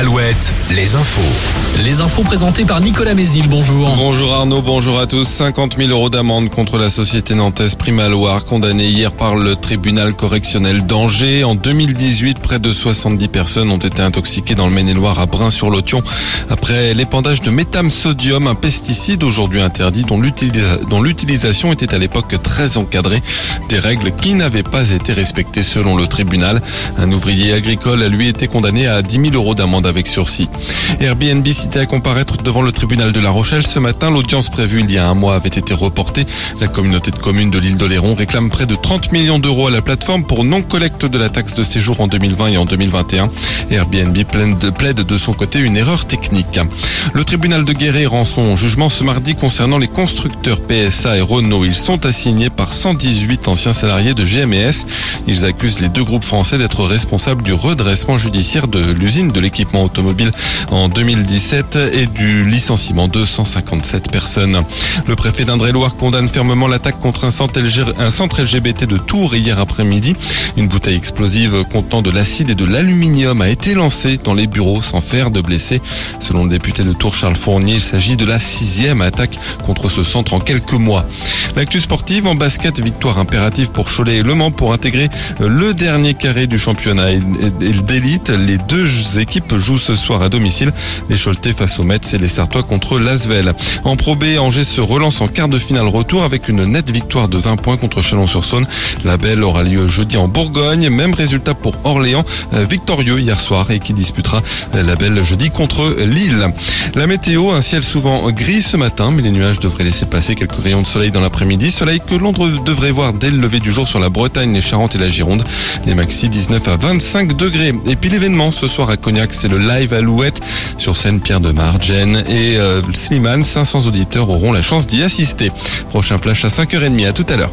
Alouette, les infos. Les infos présentées par Nicolas Mézil, bonjour. Bonjour Arnaud, bonjour à tous. 50 000 euros d'amende contre la société nantaise Primaloire, condamnée hier par le tribunal correctionnel d'Angers. En 2018, près de 70 personnes ont été intoxiquées dans le Maine-et-Loire à Brin-sur-Lotion après l'épandage de métham sodium, un pesticide aujourd'hui interdit dont l'utilisation était à l'époque très encadrée. Des règles qui n'avaient pas été respectées selon le tribunal. Un ouvrier agricole a lui été condamné à 10 000 euros d'amende avec sursis. Airbnb cité à comparaître devant le tribunal de La Rochelle ce matin. L'audience prévue il y a un mois avait été reportée. La communauté de communes de l'île d'Oléron réclame près de 30 millions d'euros à la plateforme pour non-collecte de la taxe de séjour en 2020 et en 2021. Airbnb plaide de son côté une erreur technique. Le tribunal de Guéret rend son jugement ce mardi concernant les constructeurs PSA et Renault. Ils sont assignés par 118 anciens salariés de GMS. Ils accusent les deux groupes français d'être responsables du redressement judiciaire de l'usine de l'équipement automobile en 2017 et du licenciement de 157 personnes. Le préfet d'Indre-et-Loire condamne fermement l'attaque contre un centre, LGBT de Tours hier après-midi. Une bouteille explosive contenant de l'acide et de l'aluminium a été lancée dans les bureaux sans faire de blessés. Selon le député de Tours Charles Fournier, il s'agit de la sixième attaque contre ce centre en quelques mois. L'actu sportive en basket, victoire impérative pour Cholet et Le Mans pour intégrer le dernier carré du championnat d'élite. Les deux équipes jouent ce soir à domicile. Les Choletais face aux Mets et les Sartois contre l'Asvel. En Pro B, Angers se relance en quart de finale retour avec une nette victoire de 20 points contre Chalon-sur-Saône. La belle aura lieu jeudi en Bourgogne. Même résultat pour Orléans, euh, victorieux hier soir et qui disputera euh, la belle jeudi contre Lille. La météo, un ciel souvent gris ce matin, mais les nuages devraient laisser passer quelques rayons de soleil dans l'après-midi. Soleil que l'on devrait voir dès le lever du jour sur la Bretagne, les Charentes et la Gironde. Les maxi 19 à 25 degrés. Et puis l'événement ce soir à Cognac, c'est le live Alouette sur scène Pierre de Jen et euh, Slimane. 500 auditeurs auront la chance d'y assister. Prochain flash à 5h30. À tout à l'heure.